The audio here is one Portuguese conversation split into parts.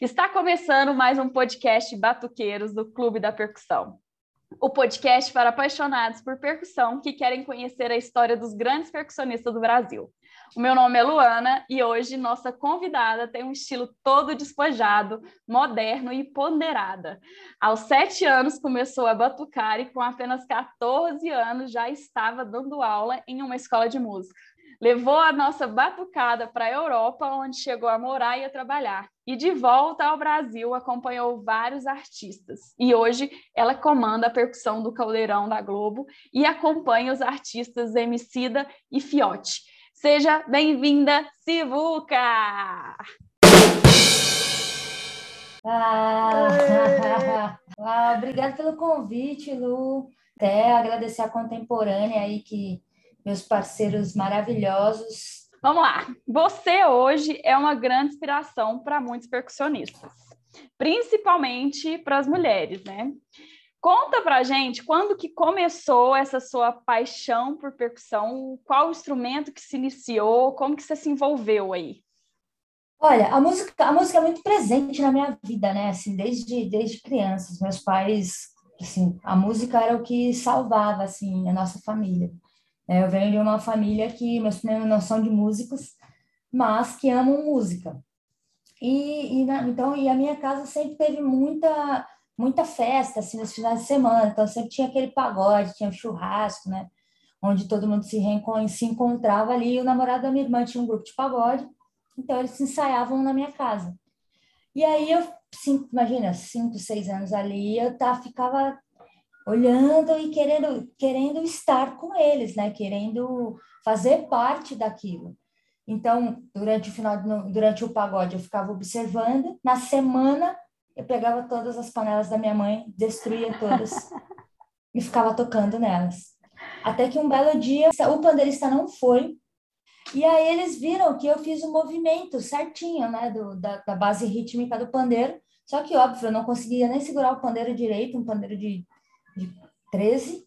Está começando mais um podcast Batuqueiros do Clube da Percussão. O podcast para apaixonados por percussão que querem conhecer a história dos grandes percussionistas do Brasil. O meu nome é Luana e hoje nossa convidada tem um estilo todo despojado, moderno e ponderada. Aos sete anos começou a batucar e com apenas 14 anos já estava dando aula em uma escola de música levou a nossa batucada para a Europa, onde chegou a morar e a trabalhar. E de volta ao Brasil, acompanhou vários artistas. E hoje ela comanda a percussão do Caldeirão da Globo e acompanha os artistas Emicida e Fiote. Seja bem-vinda, Sivuca! Ah, ah, obrigada pelo convite, Lu. Até agradecer a contemporânea aí que meus parceiros maravilhosos. Vamos lá. Você hoje é uma grande inspiração para muitos percussionistas, principalmente para as mulheres, né? Conta pra gente quando que começou essa sua paixão por percussão, qual instrumento que se iniciou, como que você se envolveu aí? Olha, a música, a música é muito presente na minha vida, né? Assim, desde desde criança, meus pais, assim, a música era o que salvava assim a nossa família. É, eu venho de uma família que meus primeiros não são de músicos, mas que amam música. E, e na, então, e a minha casa sempre teve muita muita festa assim nos finais de semana, então sempre tinha aquele pagode, tinha um churrasco, né? Onde todo mundo se, se encontrava ali. E o namorado da minha irmã tinha um grupo de pagode, então eles se ensaiavam na minha casa. E aí eu, cinco, imagina, cinco, seis anos ali, eu tá, ficava olhando e querendo, querendo estar com eles, né? Querendo fazer parte daquilo. Então, durante o final, durante o pagode, eu ficava observando. Na semana, eu pegava todas as panelas da minha mãe, destruía todas e ficava tocando nelas. Até que um belo dia, o pandeirista não foi. E aí eles viram que eu fiz o um movimento certinho, né, do, da, da base rítmica do pandeiro. Só que, óbvio, eu não conseguia nem segurar o pandeiro direito, um pandeiro de de 13,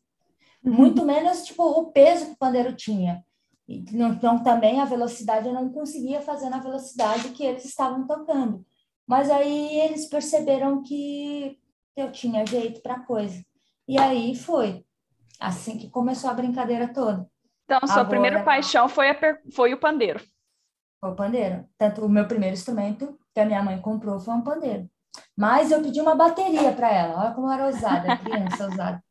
uhum. muito menos tipo o peso que o pandeiro tinha. Então também a velocidade eu não conseguia fazer na velocidade que eles estavam tocando. Mas aí eles perceberam que eu tinha jeito para coisa. E aí foi assim que começou a brincadeira toda. Então, sua Agora, primeira paixão foi, a, foi o pandeiro. Foi o pandeiro. Tanto o meu primeiro instrumento que a minha mãe comprou foi um pandeiro. Mas eu pedi uma bateria para ela. Olha como era ousada, criança ousada.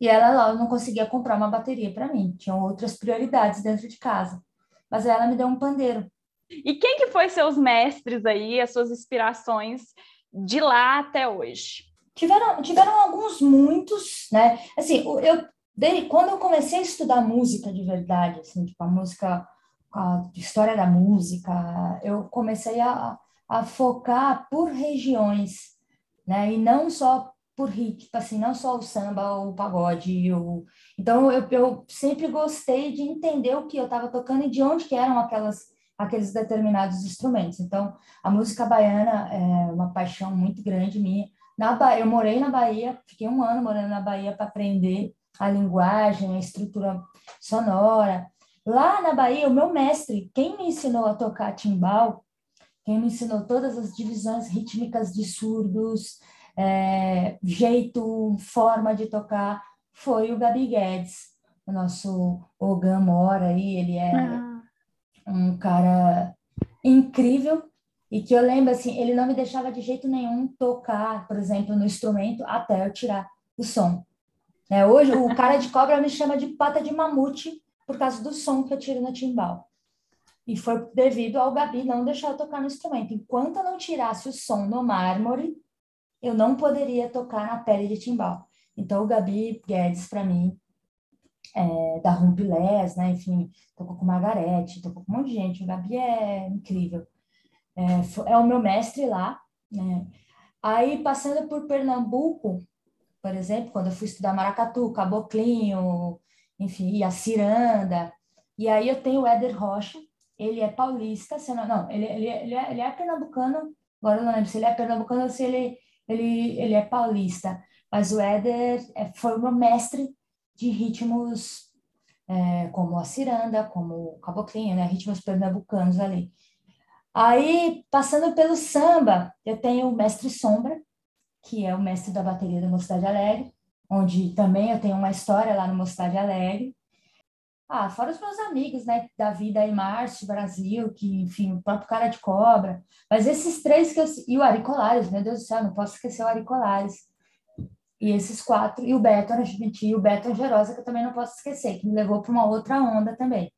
E ela, ela não conseguia comprar uma bateria para mim. Tinham outras prioridades dentro de casa. Mas ela me deu um pandeiro. E quem que foi seus mestres aí, as suas inspirações de lá até hoje? Tiveram, tiveram alguns, muitos, né? Assim, eu quando eu comecei a estudar música de verdade, assim, tipo a música, a história da música, eu comecei a, a focar por regiões, né? E não só por ritmo, assim, não só o samba ou o pagode. Ou... Então, eu, eu sempre gostei de entender o que eu estava tocando e de onde que eram aquelas, aqueles determinados instrumentos. Então, a música baiana é uma paixão muito grande minha. Na ba... Eu morei na Bahia, fiquei um ano morando na Bahia para aprender a linguagem, a estrutura sonora. Lá na Bahia, o meu mestre, quem me ensinou a tocar timbal, quem me ensinou todas as divisões rítmicas de surdos, é, jeito, forma de tocar, foi o Gabi Guedes, o nosso Ogan Mora aí, ele é ah. um cara incrível e que eu lembro assim, ele não me deixava de jeito nenhum tocar, por exemplo, no instrumento até eu tirar o som. É, hoje o cara de cobra me chama de pata de mamute por causa do som que eu tiro no timbal. E foi devido ao Gabi não deixar eu tocar no instrumento. Enquanto eu não tirasse o som no mármore, eu não poderia tocar na pele de timbal. Então, o Gabi Guedes, para mim, é, da Rumpilés, né? Enfim, tocou com Margarete, tocou com um monte de gente. O Gabi é incrível. É, é o meu mestre lá, né? Aí, passando por Pernambuco, por exemplo, quando eu fui estudar maracatu, caboclinho, enfim, a ciranda, e aí eu tenho o Éder Rocha, ele é paulista, se não, ele, ele, ele, é, ele é pernambucano, agora eu não lembro se ele é pernambucano ou se ele, ele, ele é paulista, mas o Éder é, foi meu mestre de ritmos é, como a ciranda, como o caboclinho, né, ritmos pernambucanos ali. Aí, passando pelo samba, eu tenho o Mestre Sombra, que é o mestre da bateria da Mocidade Alegre, onde também eu tenho uma história lá no Mocidade Alegre. Ah, fora os meus amigos, né, da vida aí, Márcio, Brasil, que, enfim, o próprio Cara de Cobra. Mas esses três que eu... E o Ari Colares, meu Deus do céu, não posso esquecer o Ari Colares. E esses quatro, e o Beto Argentino, e o Beto Angerosa, que eu também não posso esquecer, que me levou para uma outra onda também.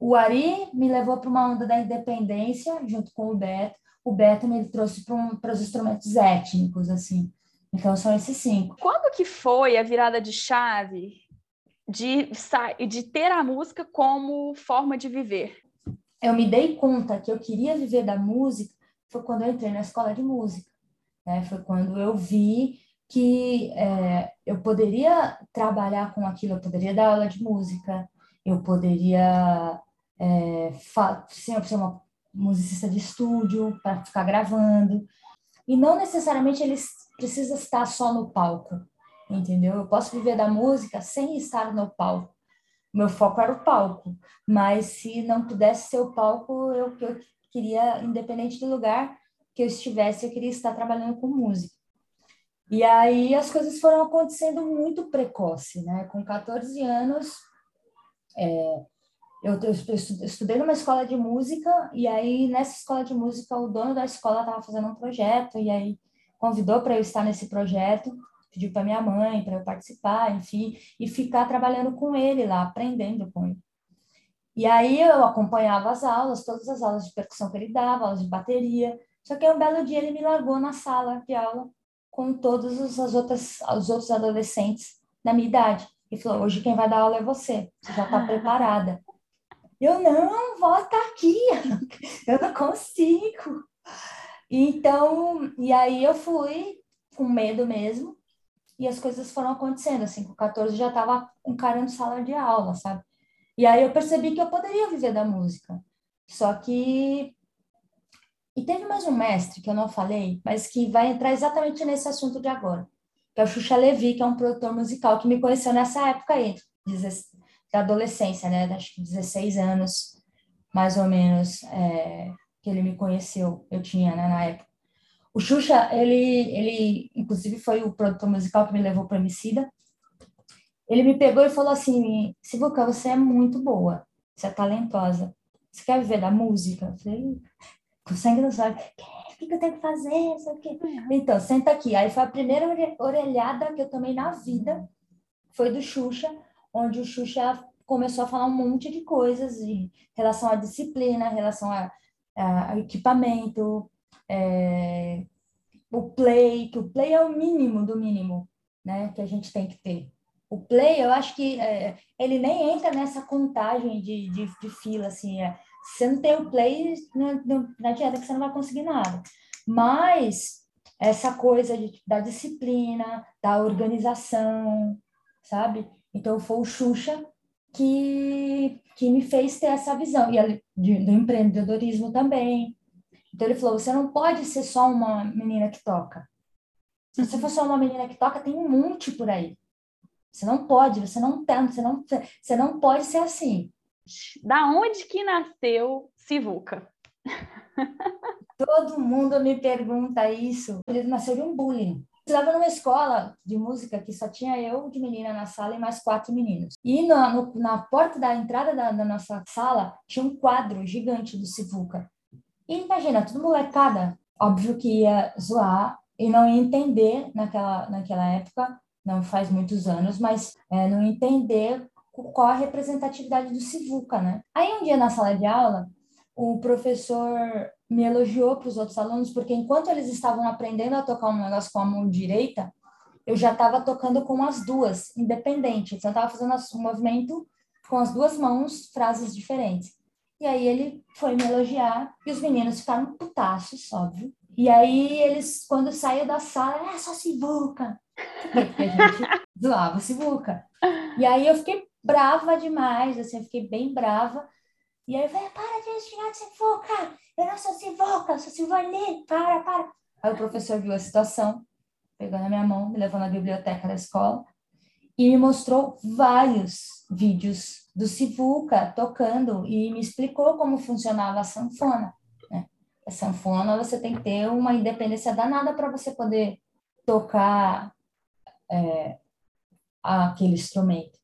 O Ari me levou para uma onda da independência, junto com o Beto. O Beto me trouxe para um, os instrumentos étnicos, assim. Então, são esses cinco. Quando que foi a virada de chave de, de ter a música como forma de viver? Eu me dei conta que eu queria viver da música foi quando eu entrei na escola de música. Né? Foi quando eu vi que é, eu poderia trabalhar com aquilo, eu poderia dar aula de música, eu poderia é, ser uma musicista de estúdio para ficar gravando, e não necessariamente eles precisa estar só no palco entendeu? Eu posso viver da música sem estar no palco. Meu foco era o palco, mas se não pudesse ser o palco, eu, eu queria, independente do lugar que eu estivesse, eu queria estar trabalhando com música. E aí as coisas foram acontecendo muito precoce, né? Com 14 anos, é, eu, eu, estudei numa escola de música, e aí nessa escola de música, o dono da escola estava fazendo um projeto, e aí convidou para eu estar nesse projeto pediu para minha mãe para eu participar, enfim, e ficar trabalhando com ele lá, aprendendo com ele. E aí eu acompanhava as aulas, todas as aulas de percussão que ele dava, aulas de bateria. Só que um belo dia ele me largou na sala de aula com todos os, as outras, os outros adolescentes da minha idade. E falou: hoje quem vai dar aula é você, você já está preparada. Eu não, volta aqui, eu não consigo. Então, e aí eu fui com medo mesmo, e as coisas foram acontecendo, assim, com 14 já estava encarando sala de aula, sabe? E aí eu percebi que eu poderia viver da música. Só que e teve mais um mestre que eu não falei, mas que vai entrar exatamente nesse assunto de agora, que é o Xuxa Levi, que é um produtor musical que me conheceu nessa época aí, da adolescência, né? Acho que 16 anos, mais ou menos, é, que ele me conheceu, eu tinha, né, na época. O Xuxa, ele, ele, inclusive, foi o produtor musical que me levou para Emicida. Ele me pegou e falou assim, Sivuca, você é muito boa, você é talentosa. Você quer viver da música? Eu falei, sangue nos olhos, o que, que eu tenho que fazer? o quê. Então, senta aqui. Aí foi a primeira orelhada que eu tomei na vida, foi do Xuxa, onde o Xuxa começou a falar um monte de coisas em relação à disciplina, em relação a, a equipamento, é, o play, que o play é o mínimo do mínimo, né, que a gente tem que ter. O play, eu acho que é, ele nem entra nessa contagem de, de, de fila, assim, é, se você não tem o play, não, não, não adianta que você não vai conseguir nada. Mas essa coisa de, da disciplina, da organização, sabe? Então, foi o Xuxa que, que me fez ter essa visão. E do empreendedorismo também, então ele falou: você não pode ser só uma menina que toca. Se você for só uma menina que toca, tem um monte por aí. Você não pode, você não tem, você não, você não pode ser assim. Da onde que nasceu Sivuca? Todo mundo me pergunta isso. Ele nasceu de um bullying. Eu estava numa escola de música que só tinha eu de menina na sala e mais quatro meninos. E no, no, na porta da entrada da, da, nossa sala tinha um quadro gigante do Sivuca. E imagina, tudo molecada, óbvio que ia zoar e não ia entender naquela, naquela época, não faz muitos anos, mas é, não entender qual a representatividade do Sivuca, né? Aí um dia na sala de aula, o professor me elogiou para os outros alunos, porque enquanto eles estavam aprendendo a tocar um negócio com a mão direita, eu já estava tocando com as duas, independente. Então, eu estava fazendo um movimento com as duas mãos, frases diferentes. E aí ele foi me elogiar e os meninos ficaram putaços, óbvio. E aí eles, quando saiu da sala, é só Sivuca. Porque a gente zoava Sivuca. E aí eu fiquei brava demais, assim, eu fiquei bem brava. E aí eu falei, para de xingar de Sivuca, eu não sou Sivuca, eu sou Silvani, para, para. Aí o professor viu a situação, pegou na minha mão, me levou na biblioteca da escola e me mostrou vários vídeos do Sivuca tocando e me explicou como funcionava a sanfona. Né? a sanfona, você tem que ter uma independência danada para você poder tocar é, aquele instrumento.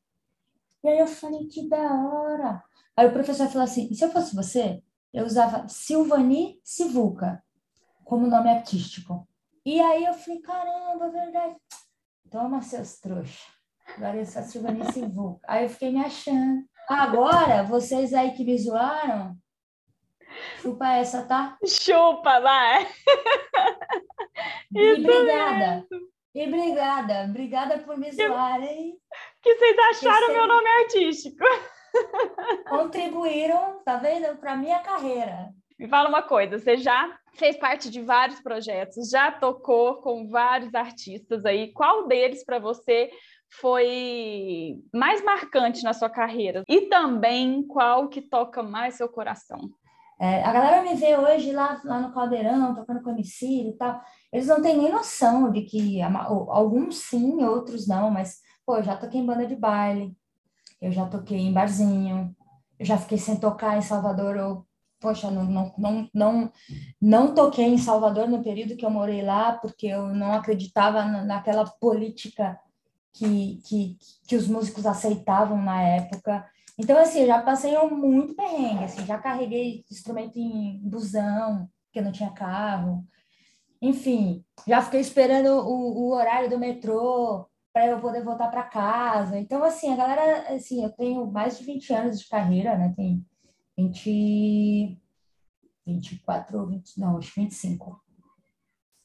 E aí eu falei, que da hora. Aí o professor falou assim, se eu fosse você, eu usava Silvani Sivuca como nome artístico. E aí eu falei, caramba, é verdade. Toma seus trouxas. Agora eu sou Silvani Sivuca. Aí eu fiquei me achando. Agora, vocês aí que me zoaram, chupa essa, tá? Chupa, vai! E obrigada. E obrigada. Obrigada por me zoarem. Que vocês acharam que meu nome artístico. Contribuíram, tá vendo? Para minha carreira. Me fala uma coisa, você já fez parte de vários projetos, já tocou com vários artistas aí. Qual deles para você foi mais marcante na sua carreira? E também qual que toca mais seu coração? É, a galera me vê hoje lá, lá no Caldeirão, tocando com MC e tal. Eles não têm nem noção de que alguns sim, outros não, mas pô, eu já toquei em banda de baile, eu já toquei em barzinho, eu já fiquei sem tocar em Salvador, eu, poxa, não, não, não, não, não toquei em Salvador no período que eu morei lá, porque eu não acreditava naquela política que, que, que os músicos aceitavam na época. Então, assim, eu já passei muito perrengue, assim, já carreguei instrumento em busão, porque não tinha carro. Enfim, já fiquei esperando o, o horário do metrô para eu poder voltar para casa. Então, assim, a galera, assim, eu tenho mais de 20 anos de carreira, né? Tem 20, 24, 20, não, acho 25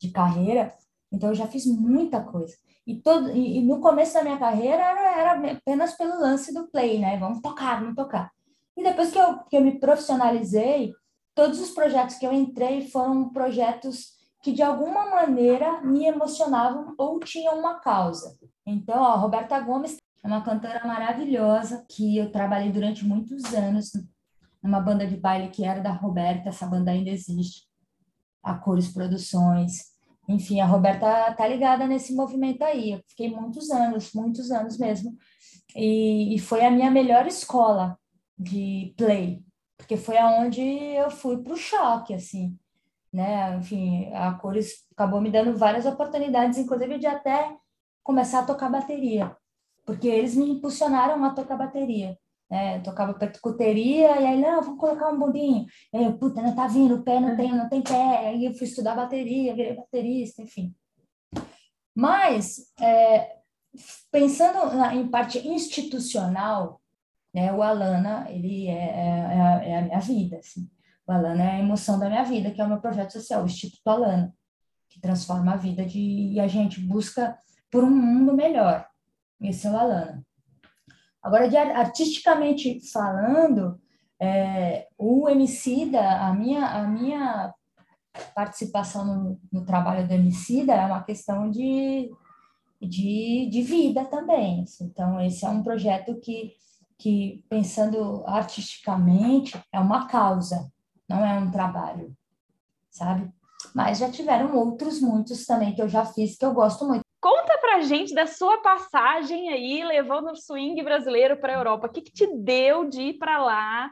de carreira. Então, eu já fiz muita coisa. E, todo, e, e no começo da minha carreira era, era, apenas pelo lance do play, né? Vamos tocar, vamos tocar. E depois que eu, que eu me profissionalizei, todos os projetos que eu entrei foram projetos que de alguma maneira me emocionavam ou tinham uma causa. Então, a Roberta Gomes é uma cantora maravilhosa que eu trabalhei durante muitos anos numa banda de baile que era da Roberta, essa banda ainda existe, a Cores Produções. Enfim, a Roberta tá ligada nesse movimento aí. Eu fiquei muitos anos, muitos anos mesmo. E, e foi a minha melhor escola de play, porque foi aonde eu fui para o choque, assim, né? Enfim, a Cores acabou me dando várias oportunidades, inclusive de até começar a tocar bateria, porque eles me impulsionaram a tocar bateria. Né? Eu tocava percuteria, e aí, não, vamos colocar um bombinho. E aí, puta, não tá vindo, o pé não tem, não tem pé. Aí eu fui estudar bateria, virei baterista, enfim. Mas, é, pensando na, em parte institucional, né, o Alana, ele é, é, é, a minha vida, assim. O Alana é a emoção da minha vida, que é o meu projeto social, o Instituto Alana, que transforma a vida de... E a gente busca por um mundo melhor. Esse é o Alana. Agora, de, artisticamente falando, é, o Emicida, a minha, a minha participação no, no trabalho do Emicida é uma questão de, de, de vida também. Assim. Então, esse é um projeto que, que, pensando artisticamente, é uma causa, não é um trabalho, sabe? Mas já tiveram outros muitos também que eu já fiz que eu gosto muito. Conta pra gente da sua passagem aí, levando o swing brasileiro para a Europa. O que, que te deu de ir para lá?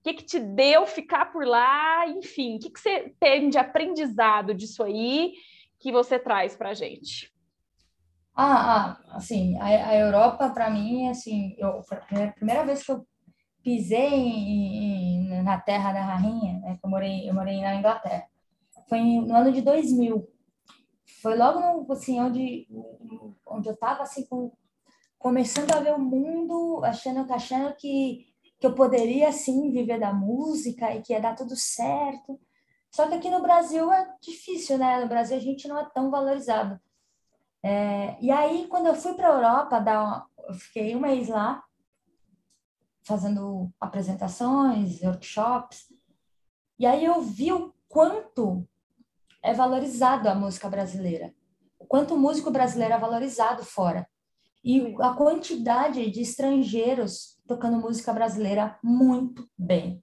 O que, que te deu ficar por lá? Enfim, o que, que você tem de aprendizado disso aí que você traz para a gente? Ah, ah, assim, a, a Europa para mim, assim, eu, a primeira vez que eu pisei em, em, na terra da rainha, né, eu morei, eu morei na Inglaterra, foi no ano de 2000 foi logo assim, onde, onde eu estava assim, com, começando a ver o mundo, achando, achando que, que eu poderia assim viver da música e que ia dar tudo certo. Só que aqui no Brasil é difícil, né? No Brasil a gente não é tão valorizado. É, e aí, quando eu fui para a Europa, dar uma, eu fiquei um mês lá, fazendo apresentações, workshops, e aí eu vi o quanto é valorizado a música brasileira. O quanto o músico brasileiro é valorizado fora. E a quantidade de estrangeiros tocando música brasileira muito bem.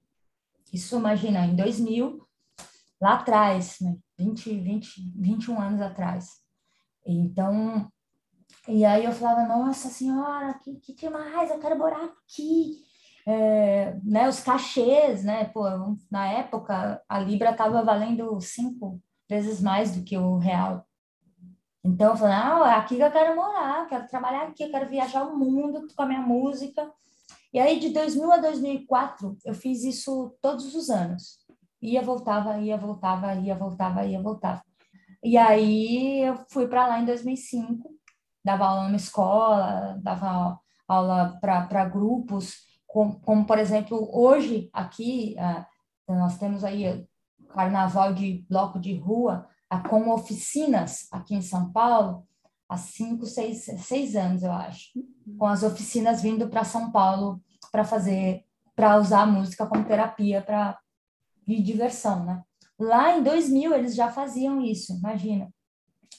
Isso, imagina, em 2000, lá atrás, né? 20, 20, 21 anos atrás. Então, e aí eu falava, nossa senhora, que, que demais, eu quero morar aqui. é, né, os cachês, né? Pô, na época a libra estava valendo cinco vezes mais do que o real. Então eu falei, ah, é aqui que eu quero morar, quero trabalhar aqui, eu quero viajar o mundo com a minha música. E aí de 2000 a 2004 eu fiz isso todos os anos. Ia, voltava, ia, voltava, ia, voltava, ia, voltava. E aí eu fui para lá em 2005, dava aula numa escola, dava aula para grupos, como, como, por exemplo, hoje aqui, uh, nós temos aí carnaval de bloco de rua, com oficinas aqui em São Paulo, há cinco, seis, seis anos, eu acho, com as oficinas vindo para São Paulo para fazer, para usar a música como terapia para de diversão, né? Lá em 2000 eles já faziam isso, imagina.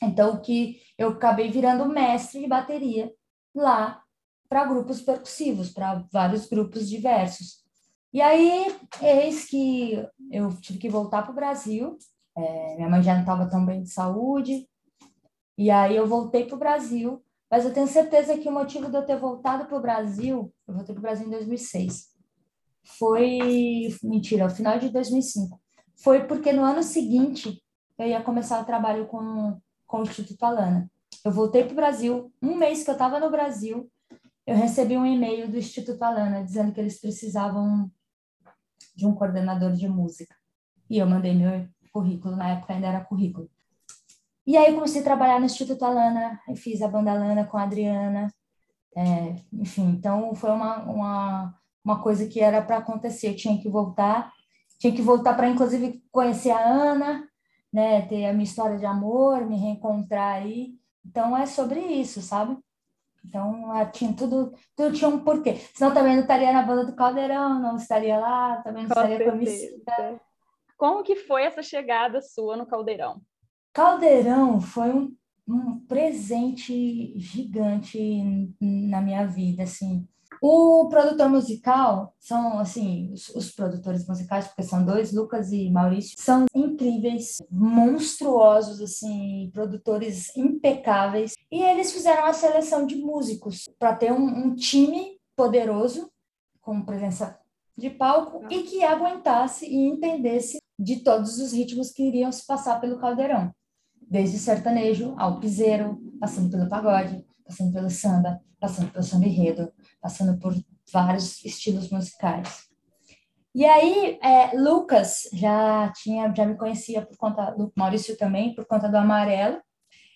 Então que eu acabei virando mestre de bateria lá para grupos percussivos, para vários grupos diversos. E aí, eis que eu tive que voltar para o Brasil, é, minha mãe já não estava tão bem de saúde, e aí eu voltei para o Brasil, mas eu tenho certeza que o motivo de eu ter voltado para o Brasil, eu voltei para o Brasil em 2006, foi, mentira, ao final de 2005, foi porque no ano seguinte eu ia começar o trabalho com, com o Instituto Alana. Eu voltei para o Brasil, um mês que eu estava no Brasil, eu recebi um e-mail do Instituto Alana dizendo que eles precisavam de um coordenador de música. E eu mandei meu currículo, na época ainda era currículo. E aí comecei a trabalhar no Instituto Alana, e fiz a banda Alana com a Adriana, é, enfim, então foi uma, uma, uma coisa que era para acontecer, eu tinha que voltar, tinha que voltar para inclusive conhecer a Ana, né, ter a minha história de amor, me reencontrar aí, então é sobre isso, sabe? Então, tinha tudo, tudo tinha um porquê. Senão também não estaria na banda do Caldeirão, não estaria lá, também não com estaria com Como que foi essa chegada sua no Caldeirão? Caldeirão foi um, um presente gigante na minha vida, assim. O produtor musical são, assim, os, os, produtores musicais, porque são dois, Lucas e Maurício, são incríveis, monstruosos, assim, produtores impecáveis. E eles fizeram a seleção de músicos para ter um, um time poderoso, com presença de palco, e que aguentasse e entendesse de todos os ritmos que iriam se passar pelo caldeirão. Desde sertanejo ao piseiro, passando pelo pagode, passando pelo samba, passando pelo samba enredo, passando por vários estilos musicais. E aí, é, Lucas já tinha, já me conhecia por conta, Maurício também, por conta do Amarelo.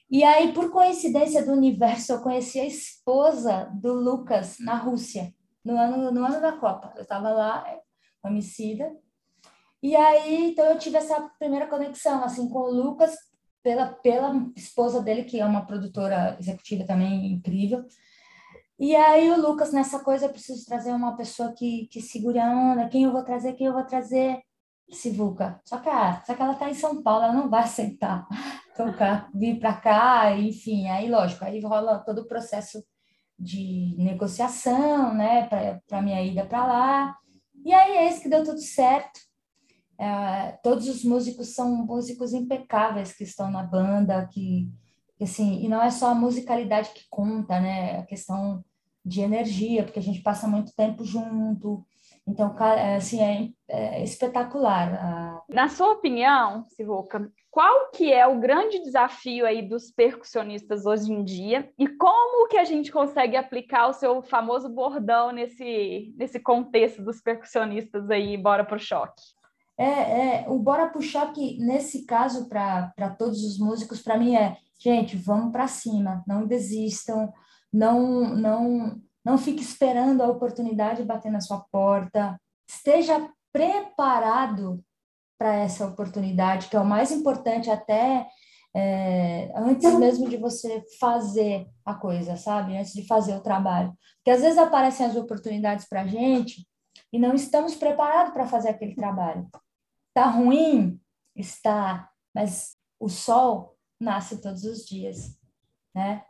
E aí, por coincidência do universo, eu conheci a esposa do Lucas na Rússia, no ano, no ano da Copa. Eu estava lá, homicida. E aí, então eu tive essa primeira conexão, assim, com o Lucas, pela, pela esposa dele, que é uma produtora executiva também incrível. E aí o Lucas, nessa coisa, eu preciso trazer uma pessoa que, que segure a onda, quem eu vou trazer, quem eu vou trazer, Sivuca. Só que, ah, só que ela está em São Paulo, ela não vai sentar, tocar, vir para cá, enfim, aí lógico, aí rola todo o processo de negociação, né, para minha ida para lá. E aí é isso que deu tudo certo. É, todos os músicos são músicos impecáveis que estão na banda, que assim, e não é só a musicalidade que conta, né? A questão de energia, porque a gente passa muito tempo junto. Então, é, assim, é, é espetacular. Na sua opinião, Sivuca, qual que é o grande desafio aí dos percussionistas hoje em dia e como que a gente consegue aplicar o seu famoso bordão nesse, nesse contexto dos percussionistas aí, bora pro choque? É, é o bora pro choque, nesse caso, para todos os músicos, para mim é Gente, vamos para cima, não desistam, não, não, não fique esperando a oportunidade bater na sua porta. Esteja preparado para essa oportunidade, que é o mais importante até é, antes mesmo de você fazer a coisa, sabe? Antes de fazer o trabalho. Porque às vezes aparecem as oportunidades para a gente e não estamos preparados para fazer aquele trabalho. Está ruim? Está, mas o sol nasce todos os dias, né?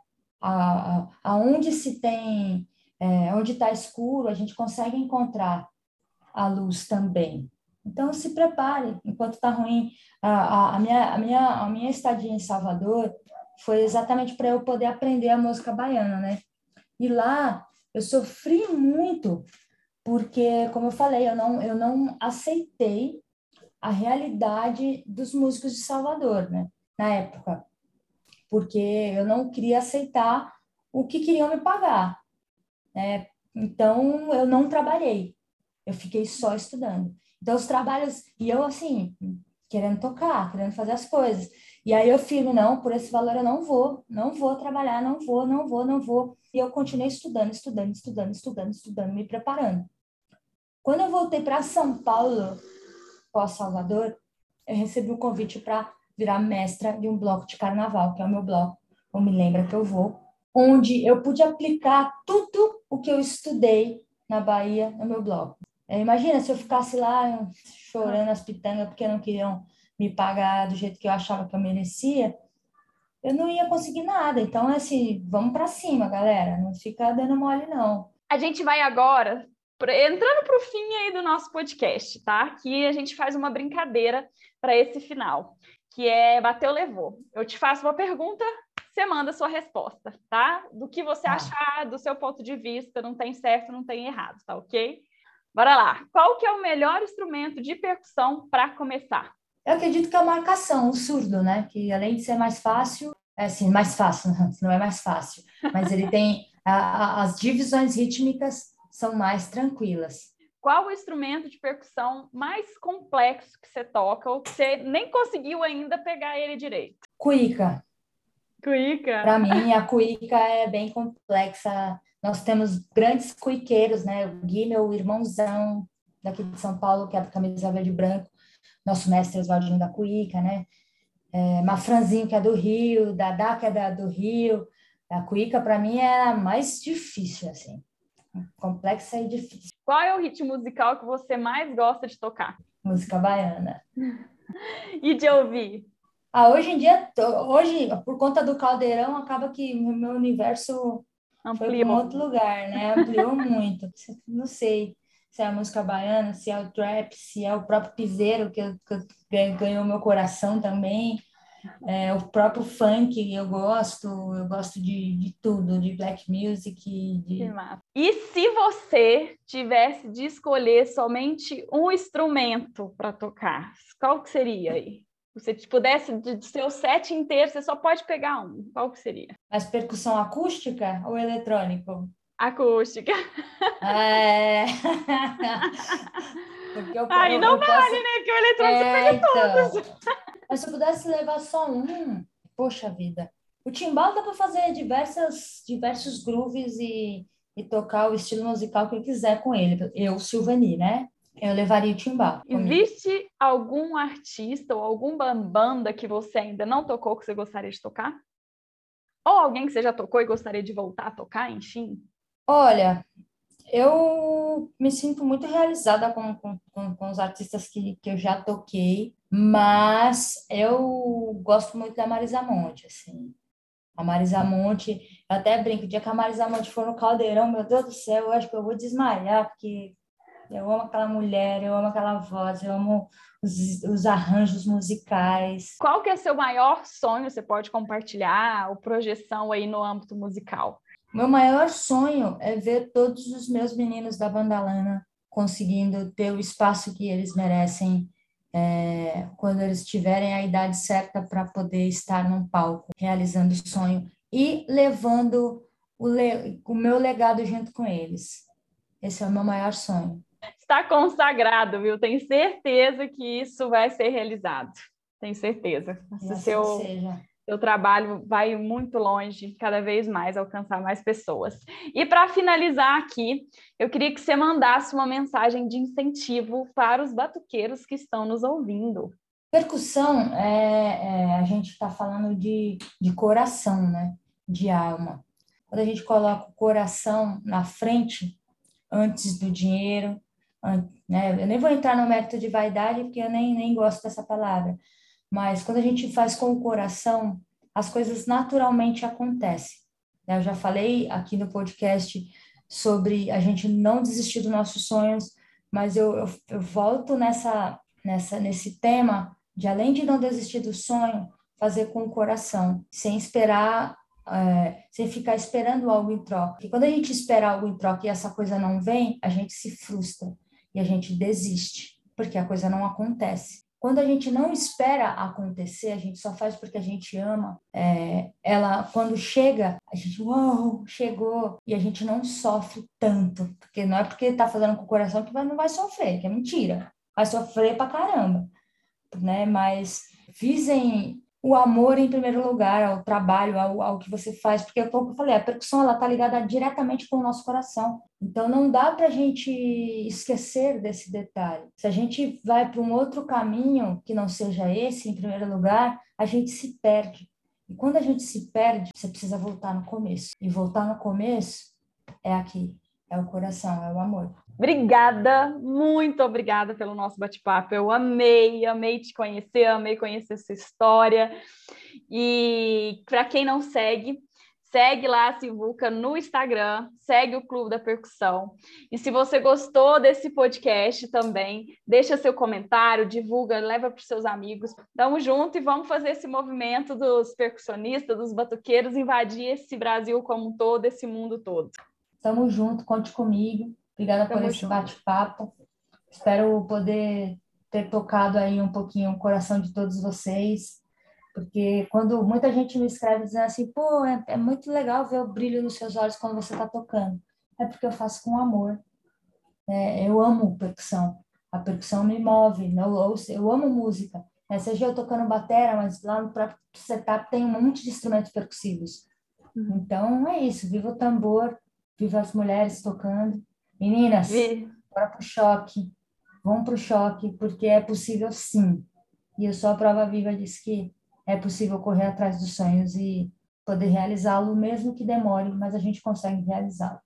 Aonde se tem, é, onde está escuro, a gente consegue encontrar a luz também. Então se prepare, enquanto está ruim. A, a, a, minha, a, minha, a minha estadia em Salvador foi exatamente para eu poder aprender a música baiana, né? E lá eu sofri muito porque, como eu falei, eu não, eu não aceitei a realidade dos músicos de Salvador, né? Na época, porque eu não queria aceitar o que queriam me pagar, né? Então, eu não trabalhei, eu fiquei só estudando. Então, os trabalhos, e eu assim, querendo tocar, querendo fazer as coisas. E aí eu firme, não, por esse valor eu não vou, não vou trabalhar, não vou, não vou, não vou. E eu continuei estudando, estudando, estudando, estudando, estudando, me preparando. Quando eu voltei para São Paulo, pós-Salvador, eu recebi um convite para virar mestra de um bloco de carnaval, que é o meu bloco, ou me lembra que eu vou, onde eu pude aplicar tudo o que eu estudei na Bahia no meu bloco. É, imagina se eu ficasse lá chorando as pitangas porque não queriam me pagar do jeito que eu achava que eu merecia, eu não ia conseguir nada. Então, é assim, vamos para cima, galera. Não fica dando mole, não. A gente vai agora entrando para o fim aí do nosso podcast, tá? Aqui a gente faz uma brincadeira para esse final, que é bateu levou. Eu te faço uma pergunta, você manda a sua resposta, tá? Do que você ah. achar, do seu ponto de vista, não tem certo, não tem errado, tá ok? Bora lá. Qual que é o melhor instrumento de percussão para começar? Eu acredito que é a marcação, o surdo, né? Que além de ser mais fácil, é assim, mais fácil, não é mais fácil, mas ele tem a, a, as divisões rítmicas são mais tranquilas. Qual o instrumento de percussão mais complexo que você toca ou que você nem conseguiu ainda pegar ele direito? Cuíca. Cuíca. Para mim, a cuíca é bem complexa. Nós temos grandes cuiqueiros, né? O Gui, meu irmãozão daqui de São Paulo, que é da camisa verde e branco, nosso mestre Oswaldinho da Cuíca, né? É, Mafranzinho, que é do Rio, Dadá, que é da, do Rio. A Cuíca, para mim, é a mais difícil, assim. Complexa e difícil. Qual é o ritmo musical que você mais gosta de tocar? Música baiana. e de ouvir? Ah, hoje em dia, hoje, por conta do caldeirão, acaba que o meu universo Ampliou. foi para um outro lugar, né? Ampliou muito. Não sei se é a música baiana, se é o trap, se é o próprio piseiro que, que ganhou meu coração também. É, o próprio funk eu gosto, eu gosto de, de tudo, de black music. De... E se você tivesse de escolher somente um instrumento para tocar, qual que seria aí? Se você pudesse, de seu set inteiro, você só pode pegar um. Qual que seria? Mas percussão acústica ou eletrônico? Acústica. É. Porque eu, Aí eu, não eu vale, posso... né? Porque o eletrônico é, pega então... todos. Mas se eu pudesse levar só um, poxa vida. O timbal dá para fazer diversas, diversos grooves e, e tocar o estilo musical que ele quiser com ele. Eu, Silvani, né? Eu levaria o timbal. Existe algum artista ou alguma banda que você ainda não tocou que você gostaria de tocar? Ou alguém que você já tocou e gostaria de voltar a tocar, enfim? Olha, eu me sinto muito realizada com, com, com, os artistas que, que eu já toquei, mas eu gosto muito da Marisa Monte, assim. A Marisa Monte, eu até brinco, o dia que a Marisa Monte for no caldeirão, meu Deus do céu, eu acho que eu vou desmaiar, porque eu amo aquela mulher, eu amo aquela voz, eu amo os, os arranjos musicais. Qual que é seu maior sonho? Você pode compartilhar, ou projeção aí no âmbito musical? Meu maior sonho é ver todos os meus meninos da Bandalana conseguindo ter o espaço que eles merecem é, quando eles tiverem a idade certa para poder estar num palco, realizando o sonho e levando o, le o meu legado junto com eles. Esse é o meu maior sonho. Está consagrado, viu? Tenho certeza que isso vai ser realizado. Tenho certeza. Assim seu, seja seu trabalho vai muito longe, cada vez mais, alcançar mais pessoas. E para finalizar aqui, eu queria que você mandasse uma mensagem de incentivo para os batuqueiros que estão nos ouvindo. Percussão, é, é a gente está falando de, de coração, né? de alma. Quando a gente coloca o coração na frente, antes do dinheiro, né? eu nem vou entrar no mérito de vaidade, porque eu nem, nem gosto dessa palavra, mas quando a gente faz com o coração, as coisas naturalmente acontecem. Né? Eu já falei aqui no podcast sobre a gente não desistir dos nossos sonhos, mas eu, eu, eu volto nessa, nessa, nesse tema de além de não desistir do sonho, fazer com o coração, sem esperar é, sem ficar esperando algo em troca. E quando a gente espera algo em troca e essa coisa não vem, a gente se frustra e a gente desiste, porque a coisa não acontece. Quando a gente não espera acontecer, a gente só faz porque a gente ama. É, ela, quando chega, a gente, uau, chegou. E a gente não sofre tanto. Porque não é porque está fazendo com o coração que não vai sofrer, que é mentira. Vai sofrer pra caramba. Né? Mas visem o amor em primeiro lugar, ao trabalho, ao, ao que você faz, porque é como eu falei, a percussão ela está ligada diretamente com o nosso coração. Então não dá para a gente esquecer desse detalhe. Se a gente vai para um outro caminho que não seja esse, em primeiro lugar, a gente se perde. E quando a gente se perde, você precisa voltar no começo. E voltar no começo é aqui, é o coração, é o amor. Obrigada, muito obrigada pelo nosso bate-papo. Eu amei, amei te conhecer, amei conhecer sua história. E para quem não segue, segue lá a Sivuca no Instagram, segue o Clube da Percussão. E se você gostou desse podcast também, deixa seu comentário, divulga, leva para os seus amigos. Tamo junto e vamos fazer esse movimento dos percussionistas, dos batuqueiros, invadir esse Brasil como um todo, esse mundo todo. Tamo junto, conte comigo. Obrigada por esse bate-papo. Espero poder ter tocado aí um pouquinho o coração de todos vocês, porque quando muita gente me escreve dizendo assim, pô, é, é muito legal ver o brilho nos seus olhos quando você está tocando. É porque eu faço com amor. É, eu amo percussão. A percussão me move. Eu, eu, eu amo música. É, seja eu tocando batera, mas lá no próprio setup tem um monte de instrumentos percussivos. Uhum. Então é isso. Viva o tambor, viva as mulheres tocando. Meninas, Vi. bora pro choque. Vão pro choque, porque é possível sim. E eu sou a prova viva disso que é possível correr atrás dos sonhos e poder realizá-lo, mesmo que demore, mas a gente consegue realizá-lo.